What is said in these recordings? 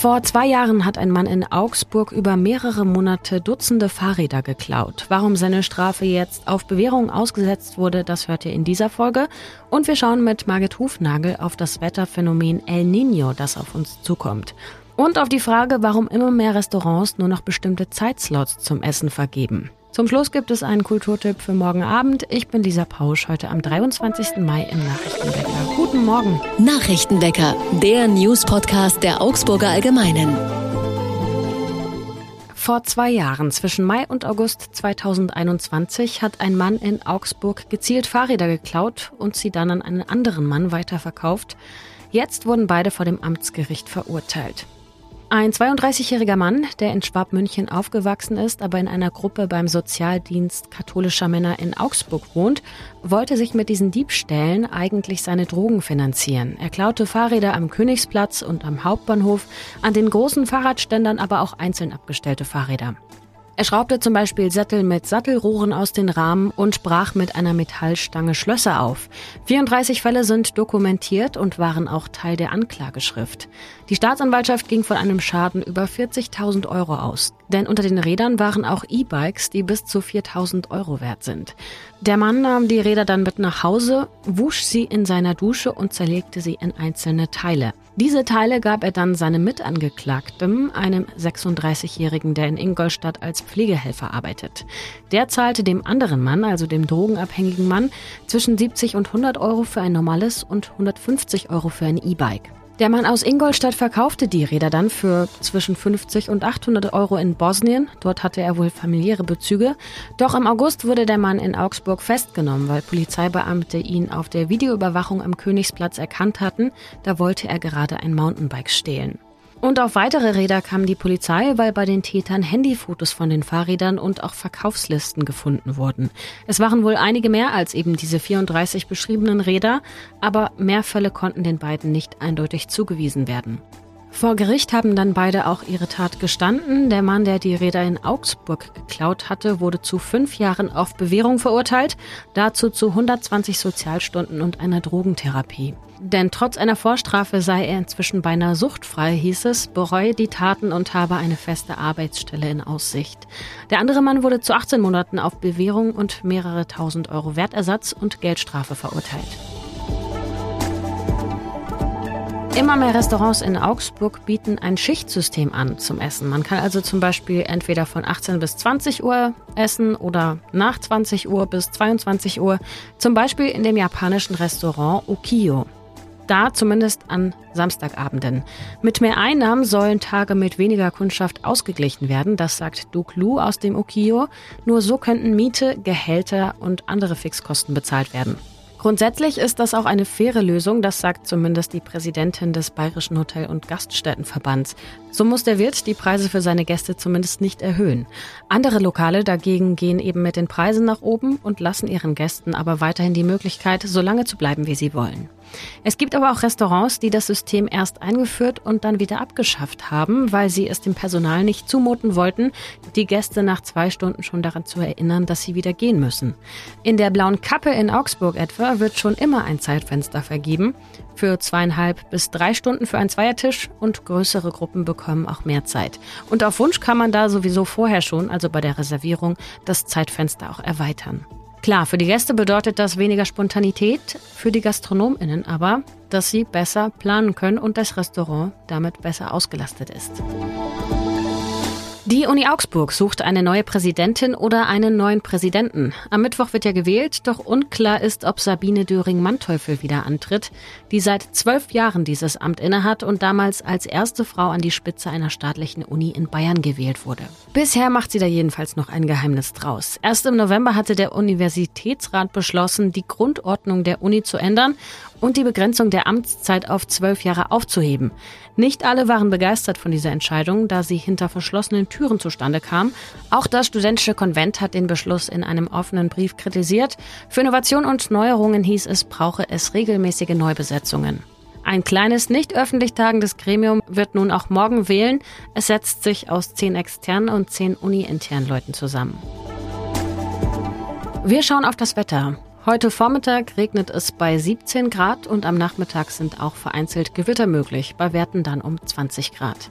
Vor zwei Jahren hat ein Mann in Augsburg über mehrere Monate Dutzende Fahrräder geklaut. Warum seine Strafe jetzt auf Bewährung ausgesetzt wurde, das hört ihr in dieser Folge. Und wir schauen mit Margit Hufnagel auf das Wetterphänomen El Nino, das auf uns zukommt. Und auf die Frage, warum immer mehr Restaurants nur noch bestimmte Zeitslots zum Essen vergeben. Zum Schluss gibt es einen Kulturtipp für morgen Abend. Ich bin Lisa Pausch, heute am 23. Mai im Nachrichtenwecker. Guten Morgen. Nachrichtenwecker, der News-Podcast der Augsburger Allgemeinen. Vor zwei Jahren, zwischen Mai und August 2021, hat ein Mann in Augsburg gezielt Fahrräder geklaut und sie dann an einen anderen Mann weiterverkauft. Jetzt wurden beide vor dem Amtsgericht verurteilt. Ein 32-jähriger Mann, der in Schwabmünchen aufgewachsen ist, aber in einer Gruppe beim Sozialdienst katholischer Männer in Augsburg wohnt, wollte sich mit diesen Diebstählen eigentlich seine Drogen finanzieren. Er klaute Fahrräder am Königsplatz und am Hauptbahnhof, an den großen Fahrradständern aber auch einzeln abgestellte Fahrräder. Er schraubte zum Beispiel Sättel mit Sattelrohren aus den Rahmen und brach mit einer Metallstange Schlösser auf. 34 Fälle sind dokumentiert und waren auch Teil der Anklageschrift. Die Staatsanwaltschaft ging von einem Schaden über 40.000 Euro aus. Denn unter den Rädern waren auch E-Bikes, die bis zu 4.000 Euro wert sind. Der Mann nahm die Räder dann mit nach Hause, wusch sie in seiner Dusche und zerlegte sie in einzelne Teile. Diese Teile gab er dann seinem Mitangeklagten, einem 36-Jährigen, der in Ingolstadt als Pflegehelfer arbeitet. Der zahlte dem anderen Mann, also dem drogenabhängigen Mann, zwischen 70 und 100 Euro für ein normales und 150 Euro für ein E-Bike. Der Mann aus Ingolstadt verkaufte die Räder dann für zwischen 50 und 800 Euro in Bosnien. Dort hatte er wohl familiäre Bezüge. Doch im August wurde der Mann in Augsburg festgenommen, weil Polizeibeamte ihn auf der Videoüberwachung am Königsplatz erkannt hatten. Da wollte er gerade ein Mountainbike stehlen. Und auf weitere Räder kam die Polizei, weil bei den Tätern Handyfotos von den Fahrrädern und auch Verkaufslisten gefunden wurden. Es waren wohl einige mehr als eben diese 34 beschriebenen Räder, aber mehr Fälle konnten den beiden nicht eindeutig zugewiesen werden. Vor Gericht haben dann beide auch ihre Tat gestanden. Der Mann, der die Räder in Augsburg geklaut hatte, wurde zu fünf Jahren auf Bewährung verurteilt, dazu zu 120 Sozialstunden und einer Drogentherapie. Denn trotz einer Vorstrafe sei er inzwischen beinahe suchtfrei, hieß es, bereue die Taten und habe eine feste Arbeitsstelle in Aussicht. Der andere Mann wurde zu 18 Monaten auf Bewährung und mehrere tausend Euro Wertersatz und Geldstrafe verurteilt. Immer mehr Restaurants in Augsburg bieten ein Schichtsystem an zum Essen. Man kann also zum Beispiel entweder von 18 bis 20 Uhr essen oder nach 20 Uhr bis 22 Uhr, zum Beispiel in dem japanischen Restaurant Ukiyo. Da zumindest an Samstagabenden. Mit mehr Einnahmen sollen Tage mit weniger Kundschaft ausgeglichen werden, das sagt Duke Lu aus dem Ukiyo. Nur so könnten Miete, Gehälter und andere Fixkosten bezahlt werden. Grundsätzlich ist das auch eine faire Lösung, das sagt zumindest die Präsidentin des Bayerischen Hotel- und Gaststättenverbands. So muss der Wirt die Preise für seine Gäste zumindest nicht erhöhen. Andere Lokale dagegen gehen eben mit den Preisen nach oben und lassen ihren Gästen aber weiterhin die Möglichkeit, so lange zu bleiben, wie sie wollen. Es gibt aber auch Restaurants, die das System erst eingeführt und dann wieder abgeschafft haben, weil sie es dem Personal nicht zumuten wollten, die Gäste nach zwei Stunden schon daran zu erinnern, dass sie wieder gehen müssen. In der Blauen Kappe in Augsburg etwa wird schon immer ein Zeitfenster vergeben für zweieinhalb bis drei Stunden für einen Zweiertisch und größere Gruppen bekommen auch mehr Zeit. Und auf Wunsch kann man da sowieso vorher schon, also bei der Reservierung, das Zeitfenster auch erweitern. Klar, für die Gäste bedeutet das weniger Spontanität, für die GastronomInnen aber, dass sie besser planen können und das Restaurant damit besser ausgelastet ist. Die Uni Augsburg sucht eine neue Präsidentin oder einen neuen Präsidenten. Am Mittwoch wird ja gewählt, doch unklar ist, ob Sabine Döring-Manteuffel wieder antritt, die seit zwölf Jahren dieses Amt innehat und damals als erste Frau an die Spitze einer staatlichen Uni in Bayern gewählt wurde. Bisher macht sie da jedenfalls noch ein Geheimnis draus. Erst im November hatte der Universitätsrat beschlossen, die Grundordnung der Uni zu ändern und die Begrenzung der Amtszeit auf zwölf Jahre aufzuheben. Nicht alle waren begeistert von dieser Entscheidung, da sie hinter verschlossenen Türen zustande kam. Auch das studentische Konvent hat den Beschluss in einem offenen Brief kritisiert. Für Innovation und Neuerungen hieß es, brauche es regelmäßige Neubesetzungen. Ein kleines, nicht öffentlich tagendes Gremium wird nun auch morgen wählen. Es setzt sich aus zehn externen und zehn uni-internen Leuten zusammen. Wir schauen auf das Wetter. Heute Vormittag regnet es bei 17 Grad und am Nachmittag sind auch vereinzelt Gewitter möglich, bei Werten dann um 20 Grad.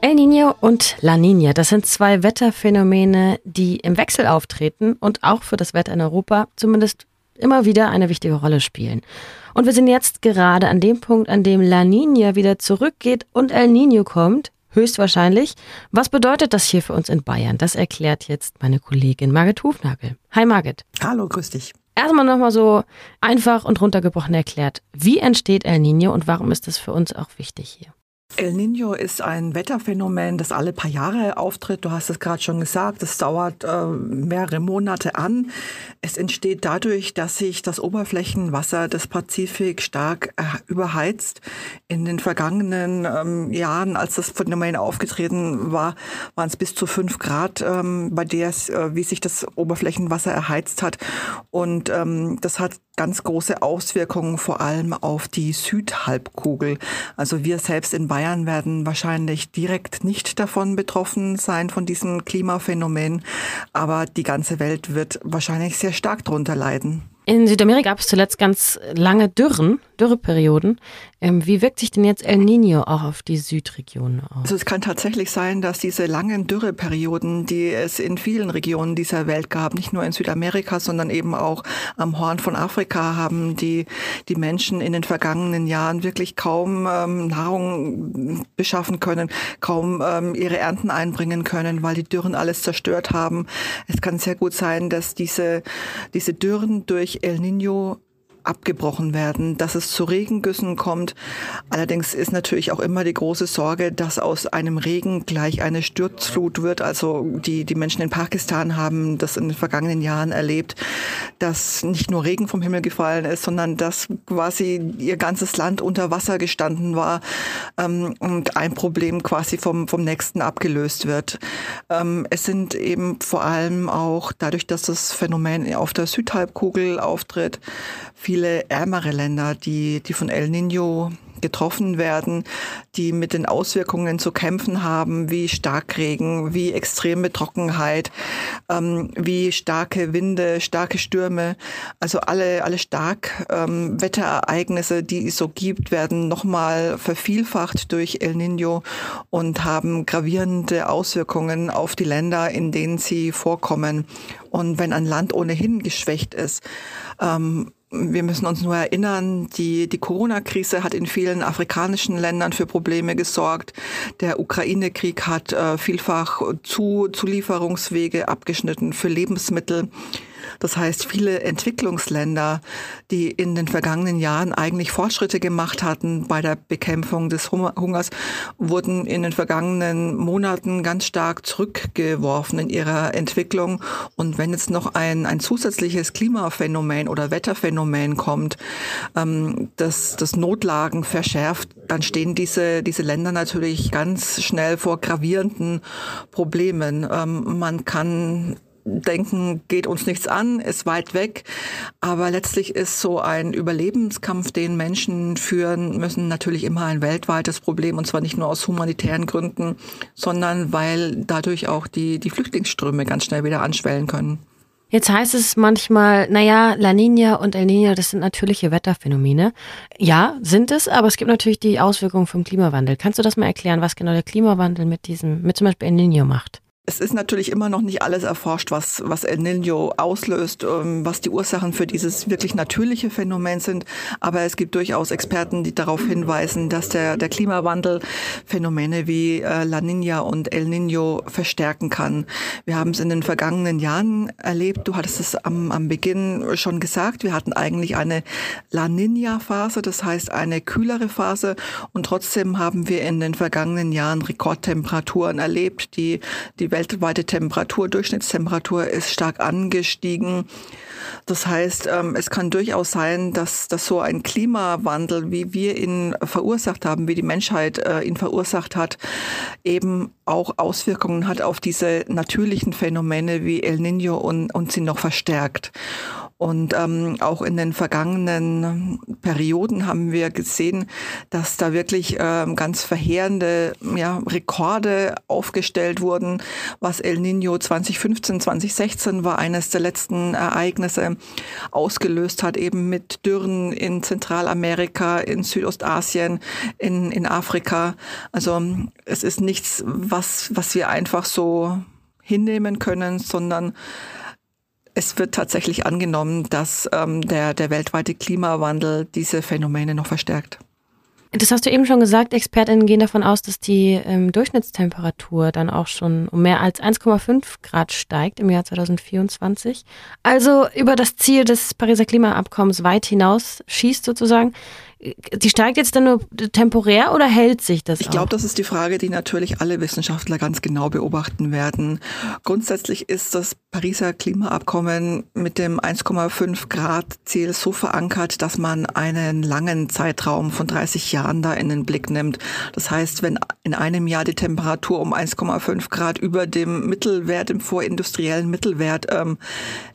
El Niño und La Niña, das sind zwei Wetterphänomene, die im Wechsel auftreten und auch für das Wetter in Europa zumindest immer wieder eine wichtige Rolle spielen. Und wir sind jetzt gerade an dem Punkt, an dem La Niña wieder zurückgeht und El Niño kommt höchstwahrscheinlich. Was bedeutet das hier für uns in Bayern? Das erklärt jetzt meine Kollegin Margit Hufnagel. Hi Margit. Hallo, grüß dich. Erstmal nochmal so einfach und runtergebrochen erklärt. Wie entsteht El Niño und warum ist das für uns auch wichtig hier? El Nino ist ein Wetterphänomen, das alle paar Jahre auftritt. Du hast es gerade schon gesagt. Es dauert äh, mehrere Monate an. Es entsteht dadurch, dass sich das Oberflächenwasser des Pazifik stark äh, überheizt. In den vergangenen ähm, Jahren, als das Phänomen aufgetreten war, waren es bis zu fünf Grad, ähm, bei der es, äh, wie sich das Oberflächenwasser erheizt hat. Und ähm, das hat ganz große Auswirkungen vor allem auf die Südhalbkugel. Also wir selbst in Bayern werden wahrscheinlich direkt nicht davon betroffen sein von diesem Klimaphänomen, aber die ganze Welt wird wahrscheinlich sehr stark darunter leiden. In Südamerika gab es zuletzt ganz lange Dürren, Dürreperioden. Ähm, wie wirkt sich denn jetzt El Nino auch auf die Südregion aus? Also es kann tatsächlich sein, dass diese langen Dürreperioden, die es in vielen Regionen dieser Welt gab, nicht nur in Südamerika, sondern eben auch am Horn von Afrika, haben die, die Menschen in den vergangenen Jahren wirklich kaum ähm, Nahrung beschaffen können, kaum ähm, ihre Ernten einbringen können, weil die Dürren alles zerstört haben. Es kann sehr gut sein, dass diese, diese Dürren durch El Nino abgebrochen werden, dass es zu Regengüssen kommt. Allerdings ist natürlich auch immer die große Sorge, dass aus einem Regen gleich eine Sturzflut wird. Also die, die Menschen in Pakistan haben das in den vergangenen Jahren erlebt, dass nicht nur Regen vom Himmel gefallen ist, sondern dass quasi ihr ganzes Land unter Wasser gestanden war ähm, und ein Problem quasi vom, vom nächsten abgelöst wird. Ähm, es sind eben vor allem auch dadurch, dass das Phänomen auf der Südhalbkugel auftritt, viele ärmere Länder, die, die von El Nino getroffen werden, die mit den Auswirkungen zu kämpfen haben, wie Starkregen, wie extreme Trockenheit, ähm, wie starke Winde, starke Stürme. Also alle, alle stark ähm, Wetterereignisse, die es so gibt, werden nochmal vervielfacht durch El Nino und haben gravierende Auswirkungen auf die Länder, in denen sie vorkommen. Und wenn ein Land ohnehin geschwächt ist, ähm, wir müssen uns nur erinnern, die, die Corona-Krise hat in vielen afrikanischen Ländern für Probleme gesorgt. Der Ukraine-Krieg hat äh, vielfach zu, Zulieferungswege abgeschnitten für Lebensmittel. Das heißt, viele Entwicklungsländer, die in den vergangenen Jahren eigentlich Fortschritte gemacht hatten bei der Bekämpfung des Hungers, wurden in den vergangenen Monaten ganz stark zurückgeworfen in ihrer Entwicklung. Und wenn jetzt noch ein, ein zusätzliches Klimaphänomen oder Wetterphänomen kommt, ähm, das, das Notlagen verschärft, dann stehen diese, diese Länder natürlich ganz schnell vor gravierenden Problemen. Ähm, man kann denken, geht uns nichts an, ist weit weg. Aber letztlich ist so ein Überlebenskampf, den Menschen führen müssen, natürlich immer ein weltweites Problem. Und zwar nicht nur aus humanitären Gründen, sondern weil dadurch auch die, die Flüchtlingsströme ganz schnell wieder anschwellen können. Jetzt heißt es manchmal, naja, La Nina und El Nino, das sind natürliche Wetterphänomene. Ja, sind es, aber es gibt natürlich die Auswirkungen vom Klimawandel. Kannst du das mal erklären, was genau der Klimawandel mit diesem, mit zum Beispiel El Nino macht? Es ist natürlich immer noch nicht alles erforscht, was, was El Nino auslöst, ähm, was die Ursachen für dieses wirklich natürliche Phänomen sind. Aber es gibt durchaus Experten, die darauf hinweisen, dass der, der Klimawandel Phänomene wie äh, La Nina und El Nino verstärken kann. Wir haben es in den vergangenen Jahren erlebt. Du hattest es am, am Beginn schon gesagt. Wir hatten eigentlich eine La Nina-Phase, das heißt eine kühlere Phase. Und trotzdem haben wir in den vergangenen Jahren Rekordtemperaturen erlebt, die die weltweite Temperatur, Durchschnittstemperatur ist stark angestiegen. Das heißt, ähm, es kann durchaus sein, dass, dass so ein Klimawandel, wie wir ihn verursacht haben, wie die Menschheit äh, ihn verursacht hat, eben auch Auswirkungen hat auf diese natürlichen Phänomene wie El Nino und, und sie noch verstärkt. Und ähm, auch in den vergangenen Perioden haben wir gesehen, dass da wirklich ähm, ganz verheerende ja, Rekorde aufgestellt wurden. Was El Nino 2015, 2016 war eines der letzten Ereignisse ausgelöst hat, eben mit Dürren in Zentralamerika, in Südostasien, in, in Afrika. Also es ist nichts, was, was wir einfach so hinnehmen können, sondern es wird tatsächlich angenommen, dass ähm, der, der weltweite Klimawandel diese Phänomene noch verstärkt. Das hast du eben schon gesagt, Expertinnen gehen davon aus, dass die ähm, Durchschnittstemperatur dann auch schon um mehr als 1,5 Grad steigt im Jahr 2024. Also über das Ziel des Pariser Klimaabkommens weit hinaus schießt sozusagen. Die steigt jetzt dann nur temporär oder hält sich das? Ich glaube, das ist die Frage, die natürlich alle Wissenschaftler ganz genau beobachten werden. Grundsätzlich ist das Pariser Klimaabkommen mit dem 1,5 Grad Ziel so verankert, dass man einen langen Zeitraum von 30 Jahren da in den Blick nimmt. Das heißt, wenn in einem Jahr die Temperatur um 1,5 Grad über dem Mittelwert, dem vorindustriellen Mittelwert ähm,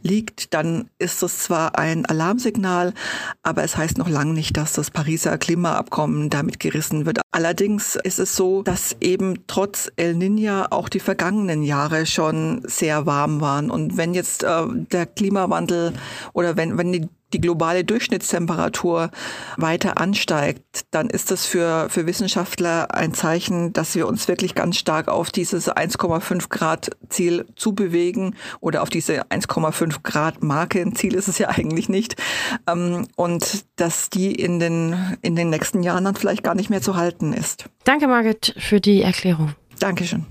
liegt, dann ist das zwar ein Alarmsignal, aber es heißt noch lange nicht, dass das Pariser Klimaabkommen damit gerissen wird. Allerdings ist es so, dass eben trotz El Niño auch die vergangenen Jahre schon sehr warm waren. Und wenn jetzt äh, der Klimawandel oder wenn, wenn die die globale Durchschnittstemperatur weiter ansteigt, dann ist das für, für Wissenschaftler ein Zeichen, dass wir uns wirklich ganz stark auf dieses 1,5 Grad Ziel zubewegen oder auf diese 1,5 Grad Marke. Ein Ziel ist es ja eigentlich nicht. Ähm, und dass die in den, in den nächsten Jahren dann vielleicht gar nicht mehr zu halten ist. Danke, Margit, für die Erklärung. Dankeschön.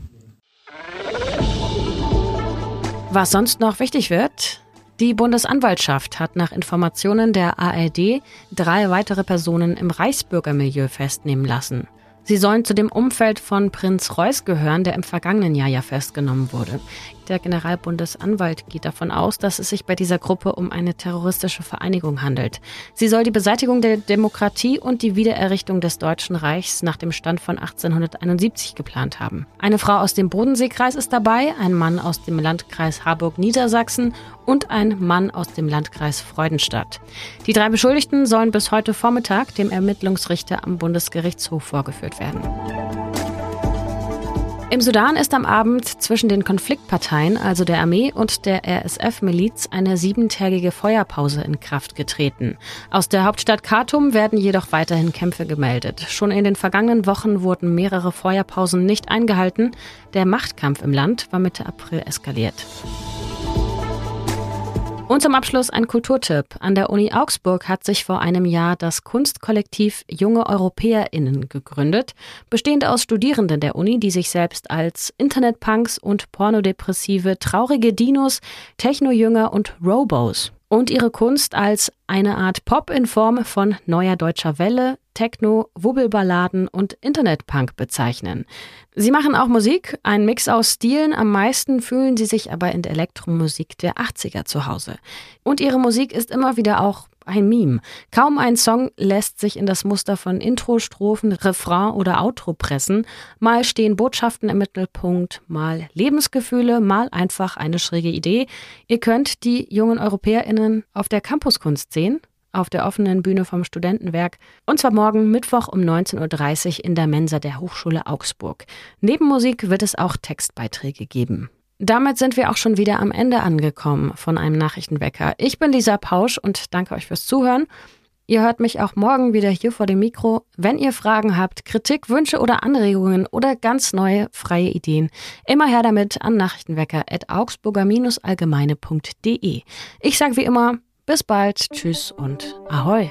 Was sonst noch wichtig wird, die Bundesanwaltschaft hat nach Informationen der ARD drei weitere Personen im Reichsbürgermilieu festnehmen lassen. Sie sollen zu dem Umfeld von Prinz Reuß gehören, der im vergangenen Jahr ja festgenommen wurde. Der Generalbundesanwalt geht davon aus, dass es sich bei dieser Gruppe um eine terroristische Vereinigung handelt. Sie soll die Beseitigung der Demokratie und die Wiedererrichtung des Deutschen Reichs nach dem Stand von 1871 geplant haben. Eine Frau aus dem Bodenseekreis ist dabei, ein Mann aus dem Landkreis Harburg-Niedersachsen und ein Mann aus dem Landkreis Freudenstadt. Die drei Beschuldigten sollen bis heute Vormittag dem Ermittlungsrichter am Bundesgerichtshof vorgeführt werden. Im Sudan ist am Abend zwischen den Konfliktparteien, also der Armee und der RSF-Miliz, eine siebentägige Feuerpause in Kraft getreten. Aus der Hauptstadt Khartoum werden jedoch weiterhin Kämpfe gemeldet. Schon in den vergangenen Wochen wurden mehrere Feuerpausen nicht eingehalten. Der Machtkampf im Land war Mitte April eskaliert. Und zum Abschluss ein Kulturtipp. An der Uni Augsburg hat sich vor einem Jahr das Kunstkollektiv Junge EuropäerInnen gegründet, bestehend aus Studierenden der Uni, die sich selbst als Internetpunks und pornodepressive, traurige Dinos, Techno-Jünger und Robos und ihre Kunst als eine Art Pop in Form von neuer deutscher Welle, Techno, Wubbelballaden und Internetpunk bezeichnen. Sie machen auch Musik, ein Mix aus Stilen, am meisten fühlen sie sich aber in der Elektromusik der 80er zu Hause. Und ihre Musik ist immer wieder auch ein Meme. Kaum ein Song lässt sich in das Muster von Intro, Strophen, Refrain oder Outro pressen. Mal stehen Botschaften im Mittelpunkt, mal Lebensgefühle, mal einfach eine schräge Idee. Ihr könnt die jungen EuropäerInnen auf der Campuskunst sehen, auf der offenen Bühne vom Studentenwerk und zwar morgen Mittwoch um 19.30 Uhr in der Mensa der Hochschule Augsburg. Neben Musik wird es auch Textbeiträge geben. Damit sind wir auch schon wieder am Ende angekommen von einem Nachrichtenwecker. Ich bin Lisa Pausch und danke euch fürs Zuhören. Ihr hört mich auch morgen wieder hier vor dem Mikro. Wenn ihr Fragen habt, Kritik, Wünsche oder Anregungen oder ganz neue freie Ideen, immer her damit an nachrichtenwecker.augsburger-allgemeine.de. Ich sage wie immer, bis bald, tschüss und ahoi.